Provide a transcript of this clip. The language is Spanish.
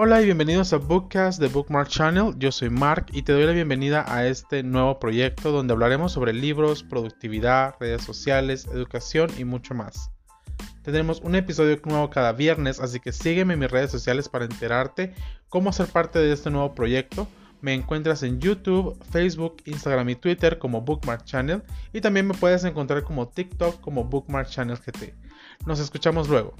Hola y bienvenidos a Bookcast de Bookmark Channel. Yo soy Mark y te doy la bienvenida a este nuevo proyecto donde hablaremos sobre libros, productividad, redes sociales, educación y mucho más. Tendremos un episodio nuevo cada viernes, así que sígueme en mis redes sociales para enterarte cómo ser parte de este nuevo proyecto. Me encuentras en YouTube, Facebook, Instagram y Twitter como Bookmark Channel y también me puedes encontrar como TikTok como Bookmark Channel GT. Nos escuchamos luego.